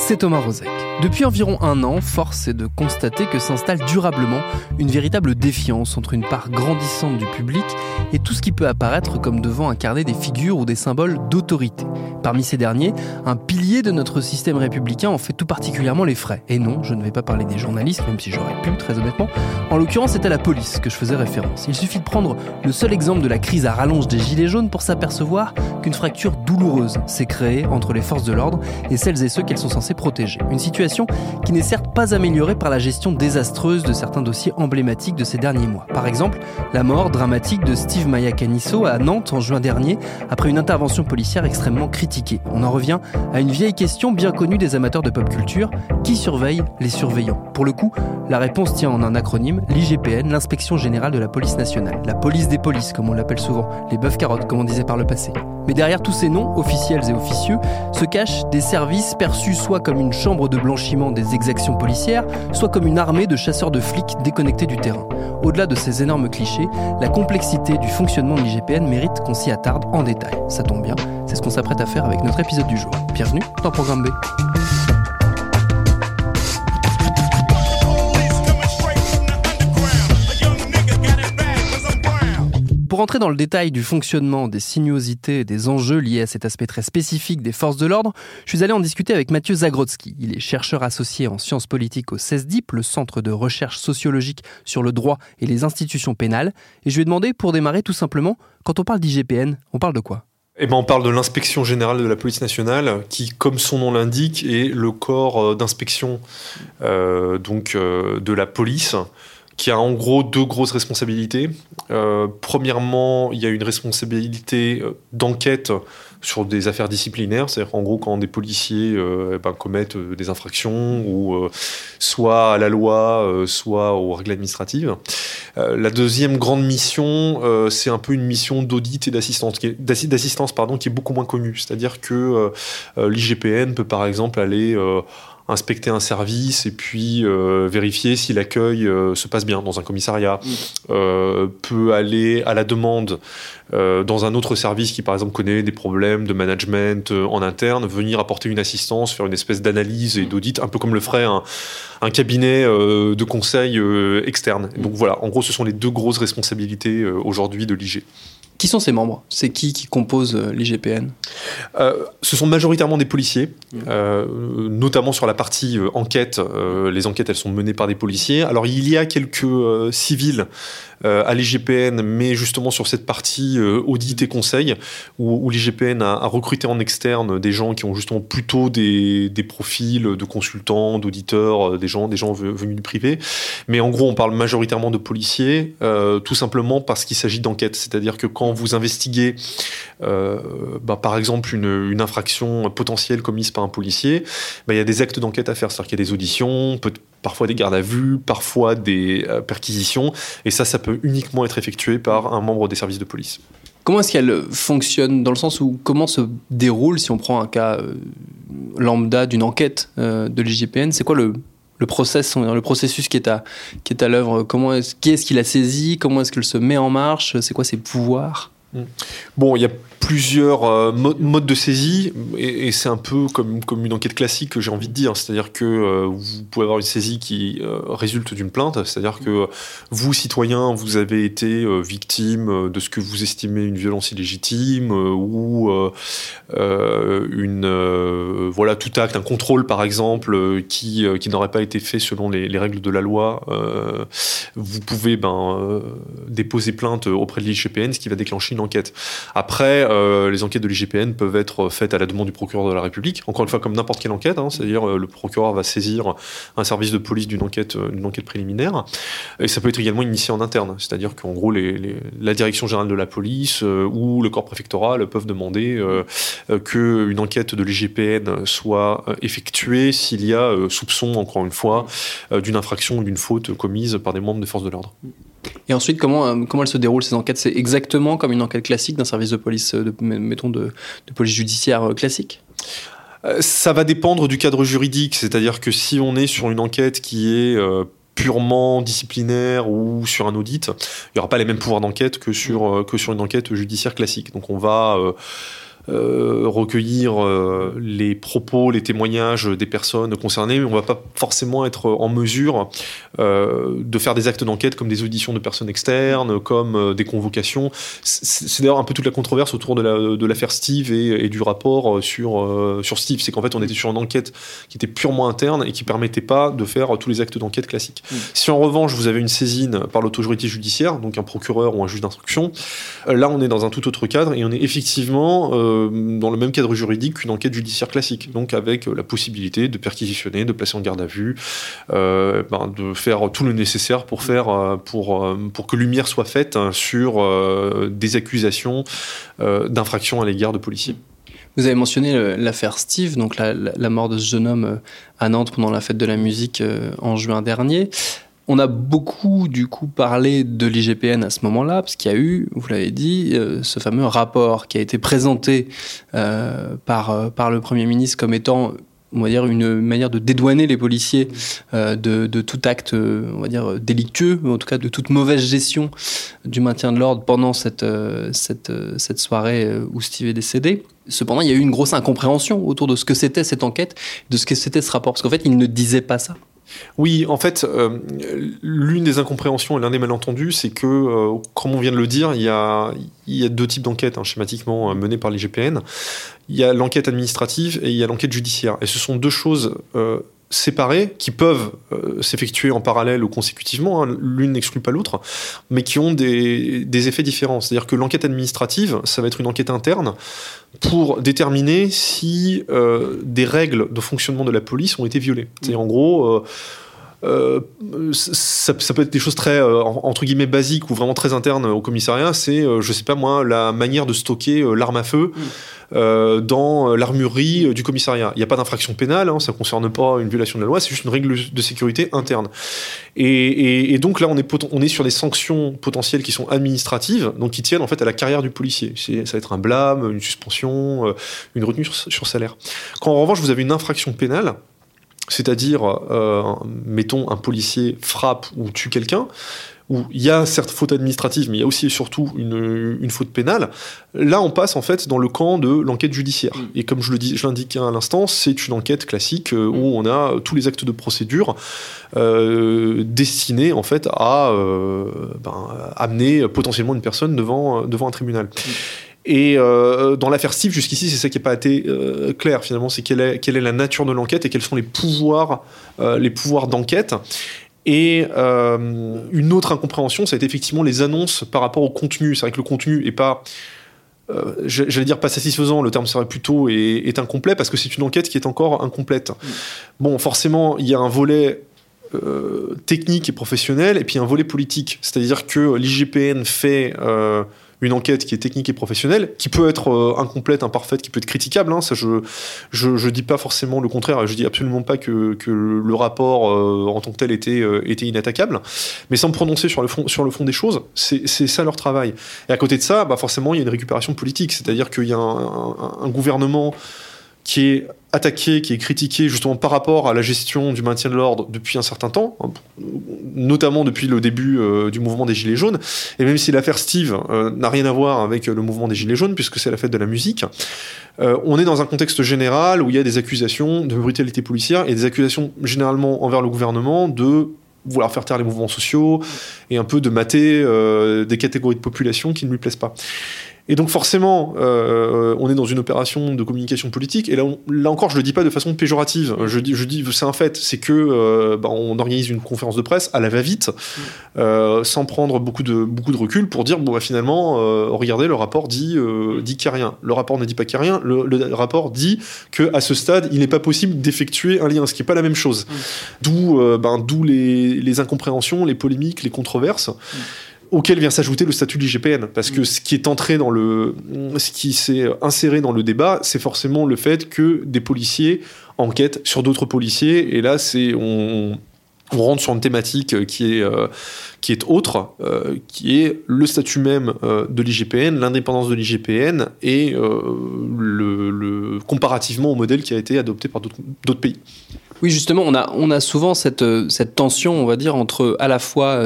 c'est Thomas Rozek. Depuis environ un an, force est de constater que s'installe durablement une véritable défiance entre une part grandissante du public et tout ce qui peut apparaître comme devant incarner des figures ou des symboles d'autorité. Parmi ces derniers, un pilier de notre système républicain en fait tout particulièrement les frais. Et non, je ne vais pas parler des journalistes, même si j'aurais pu, très honnêtement. En l'occurrence, à la police que je faisais référence. Il suffit de prendre le seul exemple de la crise à rallonge des Gilets jaunes pour s'apercevoir qu'une fracture douloureuse s'est créée entre les forces de l'ordre et celles et ceux qu'elles sont censées protéger. Une situation qui n'est certes pas améliorée par la gestion désastreuse de certains dossiers emblématiques de ces derniers mois. Par exemple, la mort dramatique de Steve Maya Canisso à Nantes en juin dernier après une intervention policière extrêmement critiquée. On en revient à une vieille question bien connue des amateurs de pop culture qui surveille les surveillants? Pour le coup, la réponse tient en un acronyme l'IGPN, l'inspection générale de la police nationale. La police des polices, comme on l'appelle souvent, les bœufs carottes, comme on disait par le passé. Mais derrière tous ces noms, officiels et officieux, se cachent des services perçus soit comme une chambre de blanchiment des exactions policières, soit comme une armée de chasseurs de flics déconnectés du terrain. Au-delà de ces énormes clichés, la complexité du fonctionnement de l'IGPN mérite qu'on s'y attarde en détail. Ça tombe bien, c'est ce qu'on s'apprête à faire avec notre épisode du jour. Bienvenue dans Programme B. Pour entrer dans le détail du fonctionnement, des sinuosités et des enjeux liés à cet aspect très spécifique des forces de l'ordre, je suis allé en discuter avec Mathieu Zagrodzki. Il est chercheur associé en sciences politiques au CESDIP, le Centre de recherche sociologique sur le droit et les institutions pénales. Et je lui ai demandé, pour démarrer tout simplement, quand on parle d'IGPN, on parle de quoi? Eh ben, on parle de l'inspection générale de la police nationale, qui, comme son nom l'indique, est le corps d'inspection euh, donc euh, de la police qui a en gros deux grosses responsabilités. Euh, premièrement, il y a une responsabilité euh, d'enquête sur des affaires disciplinaires, c'est-à-dire en gros quand des policiers euh, eh ben, commettent des infractions ou soit à la loi, soit aux règles administratives. la deuxième grande mission, c'est un peu une mission d'audit et d'assistance, d'assistance pardon, qui est beaucoup moins connue. C'est-à-dire que l'IGPN peut par exemple aller inspecter un service et puis euh, vérifier si l'accueil euh, se passe bien dans un commissariat, Mm. euh, peut aller à la demande dans un autre service qui par exemple connaît des problèmes de management en interne, venir apporter une assistance, faire une espèce d'analyse et d'audit, un peu comme le ferait un, un cabinet de conseil externe. Donc voilà, en gros ce sont les deux grosses responsabilités aujourd'hui de l'IG. Qui sont ses membres? C'est qui qui compose euh, l'IGPN? Euh, ce sont majoritairement des policiers, euh, notamment sur la partie enquête. Les enquêtes, elles sont menées par des policiers. Alors, il y a quelques civils à l'IGPN, mais justement sur cette partie euh, audit et conseil, où, l'IGPN a, recruté en externe des gens qui ont justement plutôt des, profils de consultants, d'auditeurs, euh, des gens, des gens ve- venus du privé. Mais en gros, on parle majoritairement de policiers, euh, tout simplement parce qu'il s'agit d'enquête. C'est-à-dire que quand vous investiguez, euh, bah, par exemple, une, une infraction potentielle commise par un policier, bah, il y a des actes d'enquête à faire. C'est-à-dire qu'il y a des auditions, peut- parfois des gardes à vue, parfois des euh, perquisitions. Et ça, ça peut uniquement être effectué par un membre des services de police. Comment est-ce qu'elle fonctionne dans le sens où comment se déroule, si on prend un cas euh, lambda d'une enquête euh, de l'IGPN, c'est quoi le, le process, le processus qui est à, qui est à l'œuvre? Comment est qui est-ce qu'il a saisi Comment est-ce qu'il se met en marche? C'est quoi ses pouvoirs? Bon, il y a plusieurs euh, modes de saisie et, c'est un peu comme, comme une enquête classique que j'ai envie de dire. C'est-à-dire que euh, vous pouvez avoir une saisie qui euh, résulte d'une plainte. C'est-à-dire que vous, citoyen, vous avez été victime de ce que vous estimez une violence illégitime ou une voilà tout acte, un contrôle par exemple qui, qui n'aurait pas été fait selon les, les règles de la loi. vous pouvez ben, déposer plainte auprès de l'IGPN, ce qui va déclencher une enquête. Après euh, les enquêtes de l'IGPN peuvent être faites à la demande du procureur de la République. Encore une fois, comme n'importe quelle enquête, hein, c'est-à-dire euh, le procureur va saisir un service de police d'une enquête, euh, d'une enquête préliminaire. Et ça peut être également initié en interne, c'est-à-dire qu'en gros, la direction générale de la police ou le corps préfectoral peuvent demander qu'une enquête de l'IGPN soit effectuée s'il y a soupçon, encore une fois, d'une infraction ou d'une faute commise par des membres des forces de l'ordre. Et ensuite, comment, euh, comment elles se déroulent ces enquêtes? C'est exactement comme une enquête classique d'un service de police, euh, de, mettons, de, police judiciaire euh, classique? Ça va dépendre du cadre juridique, c'est-à-dire que si on est sur une enquête qui est purement disciplinaire ou sur un audit, il n'y aura pas les mêmes pouvoirs d'enquête que sur, que sur une enquête judiciaire classique. Donc on va euh, recueillir euh, les propos, les témoignages des personnes concernées, mais on va pas forcément être en mesure euh, de faire des actes d'enquête comme des auditions de personnes externes, comme des convocations. C'est d'ailleurs un peu toute la controverse autour de l'affaire Steve et, du rapport sur, sur Steve. C'est qu'en fait, on était sur une enquête qui était purement interne et qui permettait pas de faire tous les actes d'enquête classiques. Mm. Si en revanche, vous avez une saisine par l'autorité judiciaire, donc un procureur ou un juge d'instruction, là, on est dans un tout autre cadre et on est effectivement euh, dans le même cadre juridique qu'une enquête judiciaire classique, donc avec euh, la possibilité de perquisitionner, de placer en garde à vue, euh, ben, de faire tout le nécessaire pour faire pour pour que lumière soit faite hein, sur des accusations d'infraction à l'égard de policiers. Vous avez mentionné l'affaire Steve, donc la, mort de ce jeune homme à Nantes pendant la fête de la musique en juin dernier. On a beaucoup du coup parlé de l'IGPN à ce moment-là, parce qu'il y a eu, vous l'avez dit, euh, ce fameux rapport qui a été présenté euh, par, euh, par le Premier ministre comme étant on va dire une manière de dédouaner les policiers de, tout acte on va dire délictueux ou en tout cas de toute mauvaise gestion du maintien de l'ordre pendant cette, cette, cette soirée où Steve est décédé. Cependant, il y a eu une grosse incompréhension autour de ce que c'était cette enquête, de ce que c'était ce rapport, parce qu'en fait, il ne disait pas ça. Oui, en fait, euh, l'une des incompréhensions et l'un des malentendus, c'est que, euh, comme on vient de le dire, il y a, deux types d'enquêtes hein, schématiquement euh, menées par l'IGPN. Il y a l'enquête administrative et il y a l'enquête judiciaire. Et ce sont deux choses séparées qui peuvent s'effectuer en parallèle ou consécutivement, hein, l'une n'exclut pas l'autre, mais qui ont des, des effets différents. C'est-à-dire que l'enquête administrative, ça va être une enquête interne pour déterminer si euh, des règles de fonctionnement de la police ont été violées. C'est en gros. Euh, euh, ça, peut être des choses très entre guillemets basiques ou vraiment très internes au commissariat. C'est, je sais pas moi, la manière de stocker l'arme à feu. Mm. Euh, dans l'armurerie du commissariat. Il n'y a pas d'infraction pénale, hein, ça ne concerne pas une violation de la loi, c'est juste une règle de sécurité interne. Et, donc là, on est, on est sur des sanctions potentielles qui sont administratives, donc qui tiennent en fait à la carrière du policier. Ça va être un blâme, une suspension, euh, une retenue sur, salaire. Quand en revanche vous avez une infraction pénale, c'est-à-dire, euh, mettons, un policier frappe ou tue quelqu'un, où il y a certes faute administrative, mais il y a aussi et surtout une, faute pénale. Là, on passe en fait dans le camp de l'enquête judiciaire. Mm. Et comme je le dis, je l'indiquais à l'instant, c'est une enquête classique euh, où on a tous les actes de procédure euh, destinés en fait à euh, ben, amener potentiellement une personne devant, devant un tribunal. Mm. Et dans l'affaire Steve, jusqu'ici, c'est ça qui n'a pas été clair finalement, c'est quelle est, la nature de l'enquête et quels sont les pouvoirs, les pouvoirs d'enquête. Et euh, une autre incompréhension, ça a été effectivement les annonces par rapport au contenu. C'est vrai que le contenu est pas, euh, j'allais dire pas satisfaisant, le terme serait plutôt est, incomplet parce que c'est une enquête qui est encore incomplète. Bon, forcément, il y a un volet euh, technique et professionnel et puis un volet politique. C'est-à-dire que l'IGPN fait une enquête qui est technique et professionnelle, qui peut être euh, incomplète, imparfaite, qui peut être critiquable. Hein, ça, je, je, dis pas forcément le contraire. Je dis absolument pas que, que le rapport euh, en tant que tel était, euh, était inattaquable. Mais sans me prononcer sur le fond, sur le fond des choses, c'est ça leur travail. Et à côté de ça, bah forcément, il y a une récupération politique. C'est-à-dire qu'il y a un, un, gouvernement qui est attaqué, qui est critiqué justement par rapport à la gestion du maintien de l'ordre depuis un certain temps, hein, notamment depuis le début euh, du mouvement des Gilets jaunes. Et même si l'affaire Steve euh, n'a rien à voir avec le mouvement des Gilets jaunes, puisque c'est la fête de la musique, euh, on est dans un contexte général où il y a des accusations de brutalité policière et des accusations généralement envers le gouvernement de vouloir faire taire les mouvements sociaux et un peu de mater des catégories de population qui ne lui plaisent pas. Et donc forcément, euh, on est dans une opération de communication politique. Et là, là encore, je le dis pas de façon péjorative. Je dis, je dis, c'est un fait. C'est que euh, bah, on organise une conférence de presse à la va-vite, euh, sans prendre beaucoup de beaucoup de recul pour dire bon bah, finalement, regardez, le rapport dit dit qu'il n'y a rien. Le rapport ne dit pas qu'il n'y a rien. Le, rapport dit que à ce stade, il n'est pas possible d'effectuer un lien, ce qui n'est pas la même chose. D'où ben, d'où les, les, incompréhensions, les polémiques, les controverses auquel vient s'ajouter le statut de l'IGPN. Parce que mm. ce qui est entré dans le, ce qui s'est inséré dans le débat, c'est forcément le fait que des policiers enquêtent sur d'autres policiers. Et là, c'est, on, on rentre sur une thématique qui est, euh, qui est autre, euh, qui est le statut même euh, de l'IGPN, l'indépendance de l'IGPN et le, le, comparativement au modèle qui a été adopté par d'autres pays. Oui, justement, on a, on a souvent cette, cette tension, on va dire, entre à la fois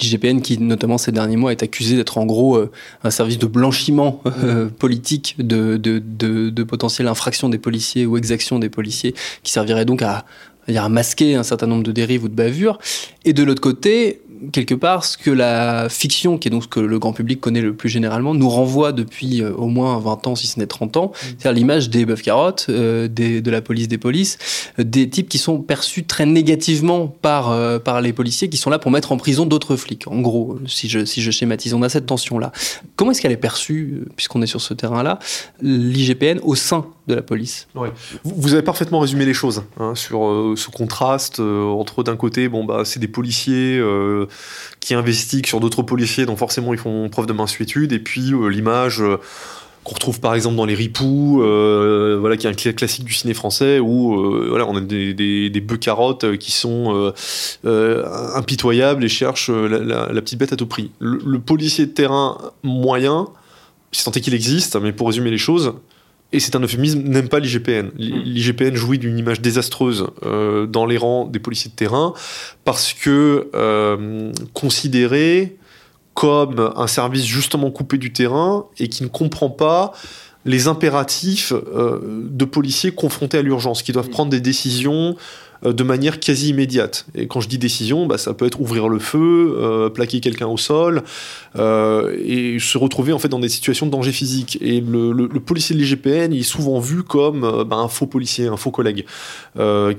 l'IGPN, qui notamment ces derniers mois est accusé d'être en gros un service de blanchiment politique de, de, de, de potentielles infractions des policiers ou exactions des policiers, qui servirait donc à à masquer un certain nombre de dérives ou de bavures. Et de l'autre côté, quelque part, ce que la fiction, qui est donc ce que le grand public connaît le plus généralement, nous renvoie depuis euh, au moins 20 ans, si ce n'est 30 ans, mm. c'est-à-dire l'image des bœufs carottes, euh, de la police des polices, euh, des types qui sont perçus très négativement par, par les policiers, qui sont là pour mettre en prison d'autres flics. En gros, si je, si je schématise, on a cette tension-là. Comment est-ce qu'elle est perçue, puisqu'on est sur ce terrain-là, l'IGPN au sein de la police? Vous avez parfaitement résumé les choses hein, sur ce contraste entre d'un côté, bon bah c'est des policiers qui investiguent sur d'autres policiers, donc forcément ils font preuve de mansuétude, et puis euh, l'image euh, qu'on retrouve par exemple dans les ripoux, euh, voilà, qui est un classique du ciné français où voilà, on a des, des, bœufs carottes qui sont impitoyables et cherchent la, petite bête à tout prix. Le, policier de terrain moyen, si tant qu'il existe, mais pour résumer les choses, et c'est un euphémisme, n'aime pas l'IGPN. Hmm. L'IGPN jouit d'une image désastreuse euh, dans les rangs des policiers de terrain parce que euh, considéré comme un service justement coupé du terrain et qui ne comprend pas les impératifs euh, de policiers confrontés à l'urgence, qui doivent hmm. prendre des décisions de manière quasi immédiate. Et quand je dis décision, bah, ça peut être ouvrir le feu, euh, plaquer quelqu'un au sol, euh, et se retrouver en fait dans des situations de danger physique. Et le, policier de l'IGPN, est souvent vu comme bah, un faux policier, un faux collègue,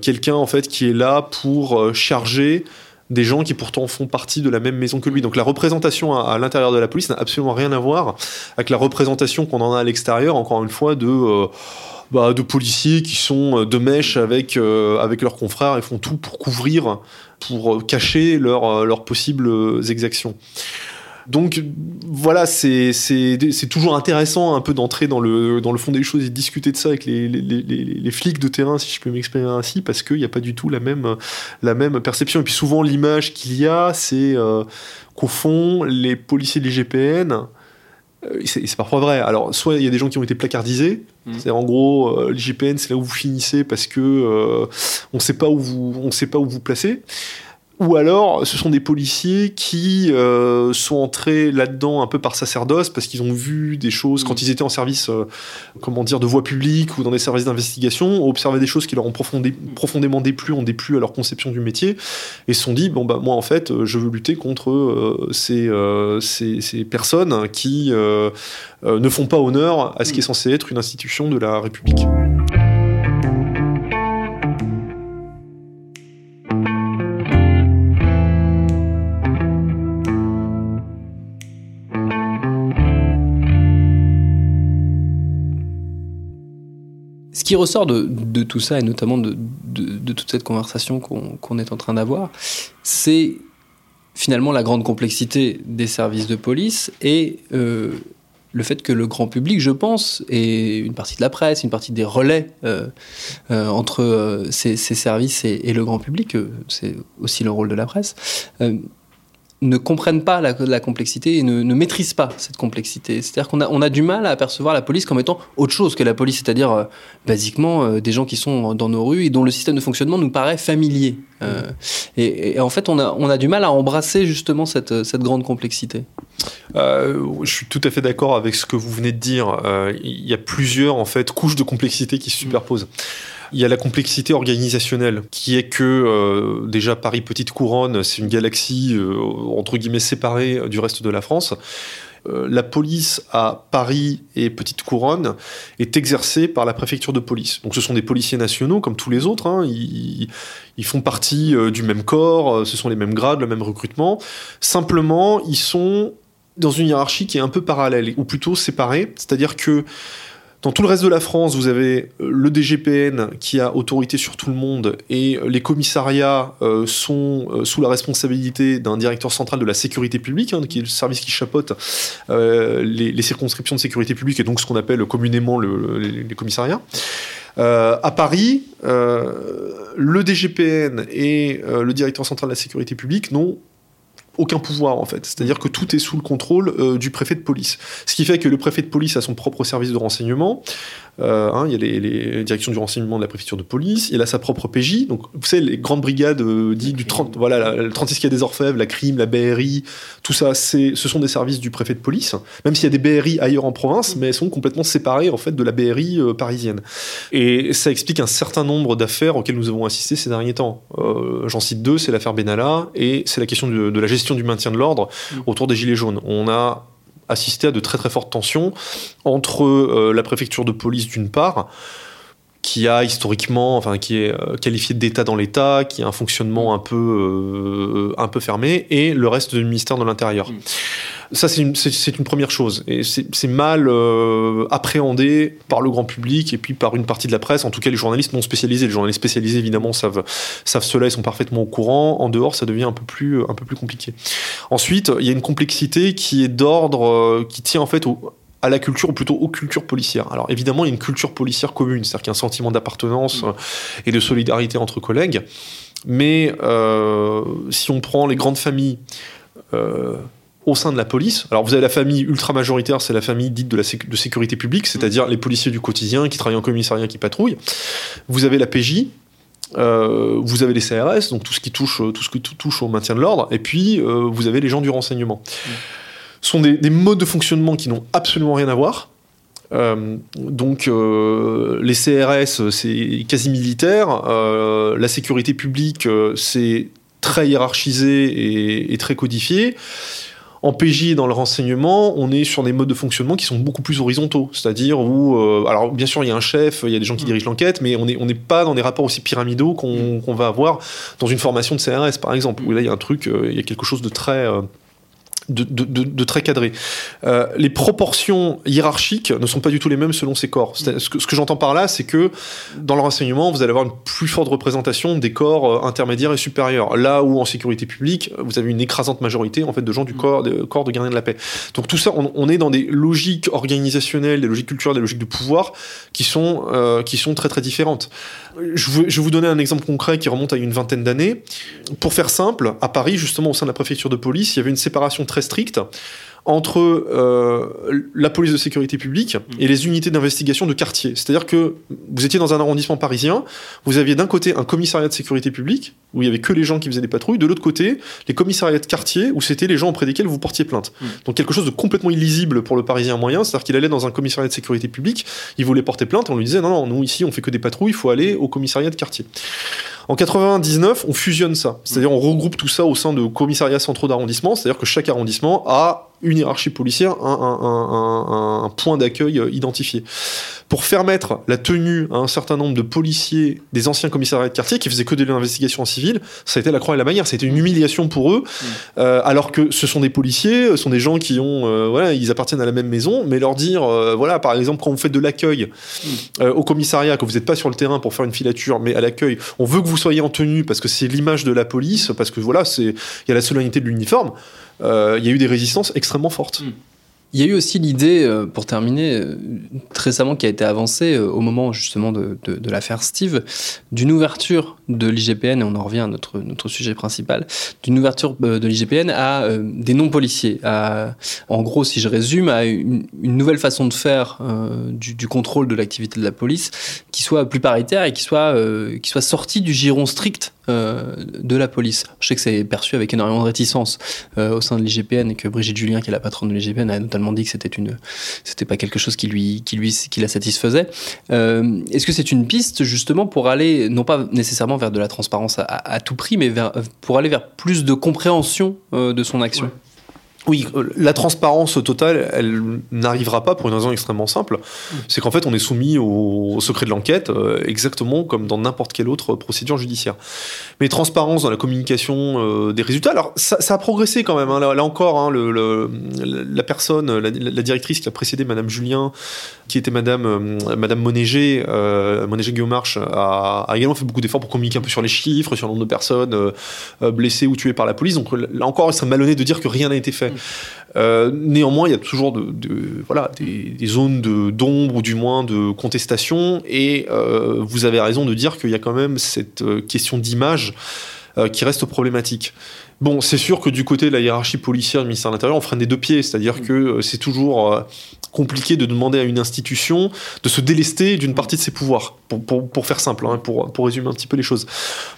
quelqu'un en fait qui est là pour charger des gens qui pourtant font partie de la même maison que lui. Donc la représentation à, l'intérieur de la police n'a absolument rien à voir avec la représentation qu'on en a à l'extérieur, encore une fois, de bah, de policiers qui sont euh, de mèche avec, euh, avec leurs confrères et font tout pour couvrir, pour euh, cacher leurs possibles exactions. Donc voilà, c'est toujours intéressant un peu d'entrer dans le, dans le fond des choses et de discuter de ça avec les, les, les, les flics de terrain, si je peux m'exprimer ainsi, parce qu'il n'y a pas du tout la même, la même perception. Et puis souvent, l'image qu'il y a, c'est qu'au fond, les policiers de l'IGPN, euh, c'est parfois vrai. Alors, soit il y a des gens qui ont été placardisés, mmh. c'est en gros euh, l'IGPN, c'est là où vous finissez parce que euh, on sait pas où vous, on sait pas où vous placez. Ou alors, ce sont des policiers qui euh, sont entrés là-dedans un peu par sacerdoce parce qu'ils ont vu des choses quand ils étaient en service, euh, comment dire, de voie publique ou dans des services d'investigation, ont observé des choses qui leur ont profondément déplu, ont déplu à leur conception du métier et se sont dit bon bah moi en fait euh, je veux lutter contre ces, ces, ces, personnes qui ne font pas honneur à ce qui est censé être une institution de la République. Ce qui ressort de, tout ça, et notamment de, toute cette conversation qu'on est en train d'avoir, c'est finalement la grande complexité des services de police et euh, le fait que le grand public, je pense, et une partie de la presse, une partie des relais euh, euh, entre ces, services et, le grand public, c'est aussi le rôle de la presse, ne comprennent pas la, complexité et ne, maîtrisent pas cette complexité. C'est-à-dire qu'on a, on a du mal à apercevoir la police comme étant autre chose que la police, c'est-à-dire euh, basiquement euh, des gens qui sont dans nos rues et dont le système de fonctionnement nous paraît familier. Euh, et, en fait, on a, on a du mal à embrasser justement cette, cette grande complexité. Je suis tout à fait d'accord avec ce que vous venez de dire. Il y a plusieurs en fait couches de complexité qui se superposent. Il y a la complexité organisationnelle, qui est que euh, déjà Paris Petite Couronne, c'est une galaxie euh, entre guillemets séparée du reste de la France. Euh, la police à Paris et Petite Couronne est exercée par la préfecture de police. Donc ce sont des policiers nationaux comme tous les autres. Hein. Ils, ils, font partie euh, du même corps, euh, ce sont les mêmes grades, le même recrutement. Simplement, ils sont dans une hiérarchie qui est un peu parallèle, ou plutôt séparée. C'est-à-dire que dans tout le reste de la France, vous avez le DGPN qui a autorité sur tout le monde et les commissariats euh, sont euh, sous la responsabilité d'un directeur central de la sécurité publique, hein, qui est le service qui chapeaute euh, les, circonscriptions de sécurité publique et donc ce qu'on appelle communément le, les, les, commissariats. à Paris, le DGPN et le directeur central de la sécurité publique n'ont aucun pouvoir en fait. C'est-à-dire que tout est sous le contrôle euh, du préfet de police. Ce qui fait que le préfet de police a son propre service de renseignement. Euh, hein, il y a les, les, directions du renseignement de la préfecture de police. Il a sa propre PJ. Donc vous savez les grandes brigades euh, dites du 30, voilà, le 36 qui a des orfèvres, la crime, la BRI, tout ça, c'est, ce sont des services du préfet de police. Même s'il y a des BRI ailleurs en province, mais elles sont complètement séparées en fait de la BRI euh, parisienne. Et ça explique un certain nombre d'affaires auxquelles nous avons assisté ces derniers temps. J'en cite deux, c'est l'affaire Benalla et c'est la question de, de la gestion du maintien de l'ordre autour des gilets jaunes. On a assisté à de très très fortes tensions entre euh, la préfecture de police d'une part, qui a historiquement, enfin qui est euh, qualifié d'État dans l'État, qui a un fonctionnement un peu euh, un peu fermé, et le reste du ministère de l'Intérieur. Mmh. Ça, c'est une, une, première chose. Et c'est mal euh, appréhendé par le grand public et puis par une partie de la presse, en tout cas les journalistes non spécialisés. Les journalistes spécialisés, évidemment, savent, savent cela, ils sont parfaitement au courant. En dehors, ça devient un peu plus, un peu plus compliqué. Ensuite, il y a une complexité qui est d'ordre, euh, qui tient en fait au, à la culture, ou plutôt aux cultures policières. Alors évidemment, il y a une culture policière commune, c'est-à-dire qu'il y a un sentiment d'appartenance mmh. et de solidarité entre collègues. Mais euh, si on prend les grandes familles, euh, au sein de la police. Alors vous avez la famille ultra majoritaire, c'est la famille dite de la de sécurité publique, c'est-à-dire les policiers du quotidien qui travaillent en commissariat, qui patrouillent. Vous avez la PJ. Euh, vous avez les CRS, donc tout ce qui touche, tout ce qui touche au maintien de l'ordre, et puis euh, vous avez les gens du renseignement. Mmh. Ce sont des, des, modes de fonctionnement qui n'ont absolument rien à voir. Euh, donc les CRS, c'est quasi militaire. La sécurité publique, c'est très hiérarchisé et, et très codifié. En PJ et dans le renseignement, on est sur des modes de fonctionnement qui sont beaucoup plus horizontaux, c'est-à-dire où, euh, alors bien sûr, il y a un chef, il y a des gens qui dirigent l'enquête, mais on n'est on est pas dans des rapports aussi pyramidaux qu'on qu va avoir dans une formation de CRS, par exemple, où là, il y a un truc, euh, il y a quelque chose de très... De, de, de, de, très cadré. Euh, les proportions hiérarchiques ne sont pas du tout les mêmes selon ces corps. Ce que, ce que j'entends par là, c'est que dans le renseignement, vous allez avoir une plus forte représentation des corps euh, intermédiaires et supérieurs. Là où en sécurité publique, vous avez une écrasante majorité en fait de gens du corps, de, corps de gardien de la paix. Donc tout ça, on, on, est dans des logiques organisationnelles, des logiques culturelles, des logiques de pouvoir qui sont euh, qui sont très très différentes. Je, veux, je vais vous donner un exemple concret qui remonte à une vingtaine d'années. Pour faire simple, à Paris, justement au sein de la préfecture de police, il y avait une séparation très stricte entre euh, la police de sécurité publique et les unités d'investigation de quartier. C'est-à-dire que vous étiez dans un arrondissement parisien, vous aviez d'un côté un commissariat de sécurité publique, où il y avait que les gens qui faisaient des patrouilles, de l'autre côté, les commissariats de quartier, où c'était les gens auprès desquels vous portiez plainte. Mmh. Donc quelque chose de complètement illisible pour le parisien moyen, c'est-à-dire qu'il allait dans un commissariat de sécurité publique, il voulait porter plainte, on lui disait non, non, nous ici on fait que des patrouilles, il faut aller au commissariat de quartier. En 99, on fusionne ça, c'est-à-dire on regroupe tout ça au sein de commissariats centraux d'arrondissement, c'est-à-dire que chaque arrondissement a une hiérarchie policière, un, un, un, un point d'accueil identifié. Pour faire mettre la tenue à un certain nombre de policiers des anciens commissariats de quartier qui faisaient que de l'investigation en civil, ça a été la croix et la manière. C'était une humiliation pour eux, mmh. euh, alors que ce sont des policiers, ce sont des gens qui ont, euh, voilà, ils appartiennent à la même maison, mais leur dire, euh, voilà, par exemple, quand vous faites de l'accueil mmh. au commissariat, que vous n'êtes pas sur le terrain pour faire une filature, mais à l'accueil, on veut que vous soyez en tenue parce que c'est l'image de la police, parce que voilà, c'est, il y a la solennité de l'uniforme. Il y a eu des résistances extrêmement fortes. Mmh. Il y a eu aussi l'idée, euh, pour terminer, euh, très récemment qui a été avancée euh, au moment justement de, l'affaire Steve, d'une ouverture de l'IGPN, et on en revient à notre, sujet principal, d'une ouverture de l'IGPN à des non-policiers. En gros, si je résume, à une, nouvelle façon de faire du, contrôle de l'activité de la police qui soit plus paritaire et qui soit, soit sortie du giron strict de la police. Je sais que c'est perçu avec énormément de réticence au sein de l'IGPN et que Brigitte Julien, qui est la patronne de l'IGPN, a notamment dit que c'était une, c'était pas quelque chose qui lui, qui lui, qui la satisfaisait. Euh, est-ce que c'est une piste justement pour aller, non pas nécessairement vers de la transparence à, tout prix, mais pour aller vers plus de compréhension euh, de son action? Oui, euh, la transparence totale, elle n'arrivera pas pour une raison extrêmement simple. C'est qu'en fait, on est soumis au secret de l'enquête, euh, exactement comme dans n'importe quelle autre procédure judiciaire. Mais transparence dans la communication euh, des résultats, alors ça, a progressé quand même. Hein. Là, encore, hein, la personne, la, directrice qui a précédé Madame Julien, qui était Madame Madame Monéger, Monéger Guillaumarche, a, a, également fait beaucoup d'efforts pour communiquer un peu sur les chiffres, sur le nombre de personnes blessées ou tuées par la police. Donc là encore, il serait malhonnête de dire que rien n'a été fait. Euh, néanmoins, il y a toujours des, zones d'ombre ou du moins de contestation. Et euh, vous avez raison de dire qu'il y a quand même cette euh, question d'image qui reste problématique. Bon, c'est sûr que du côté de la hiérarchie policière du ministère de l'Intérieur, on freine des deux pieds, c'est-à-dire que c'est toujours compliqué de demander à une institution de se délester d'une partie de ses pouvoirs, pour, pour, faire simple, hein, pour, pour, résumer un petit peu les choses.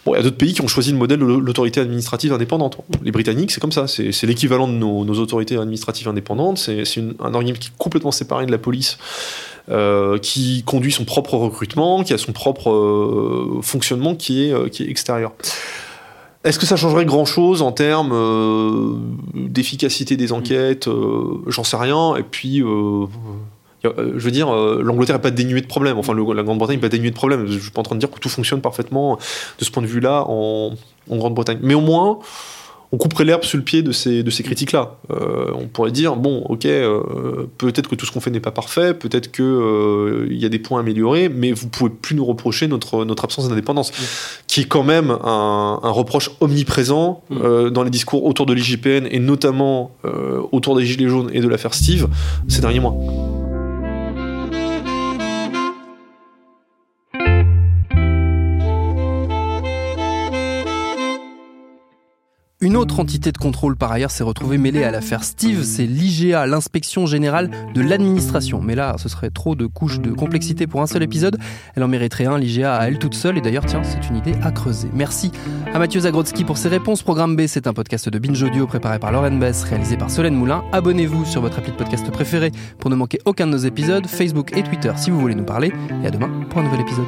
Bon, il y a d'autres pays qui ont choisi le modèle de l'autorité administrative indépendante. Les Britanniques, c'est comme ça, c'est l'équivalent de nos, nos, autorités administratives indépendantes, c'est un organisme qui est complètement séparé de la police. Euh, qui conduit son propre recrutement, qui a son propre euh, fonctionnement qui est, euh, qui est extérieur. Est-ce que ça changerait grand-chose en termes euh, d'efficacité des enquêtes euh, J'en sais rien. Et puis, euh, je veux dire, l'Angleterre n'est pas dénuée de problèmes. Enfin, la Grande-Bretagne n'est pas dénuée de problèmes. Je ne suis pas en train de dire que tout fonctionne parfaitement de ce point de vue-là en, en Grande-Bretagne. Mais au moins, on couperait l'herbe sur le pied de ces, de ces critiques-là. Euh, on pourrait dire, bon, ok, euh, peut-être que tout ce qu'on fait n'est pas parfait, peut-être qu'il euh, y a des points améliorés, mais vous pouvez plus nous reprocher notre, notre absence d'indépendance, qui est quand même un, un reproche omniprésent mm. dans les discours autour de l'IGPN, et notamment autour des Gilets jaunes et de l'affaire Steve ces derniers mois. Une autre entité de contrôle par ailleurs s'est retrouvée mêlée à l'affaire Steve, c'est l'IGA, l'inspection générale de l'administration. Mais là, ce serait trop de couches de complexité pour un seul épisode. Elle en mériterait un, l'IGA à elle toute seule. Et d'ailleurs, tiens, c'est une idée à creuser. Merci à Mathieu Zagrodzki pour ses réponses. Programme B, c'est un podcast de Binge Audio préparé par Lauren Bess, réalisé par Solène Moulin. Abonnez-vous sur votre appli de podcast préféré pour ne manquer aucun de nos épisodes, Facebook et Twitter si vous voulez nous parler. Et à demain pour un nouvel épisode.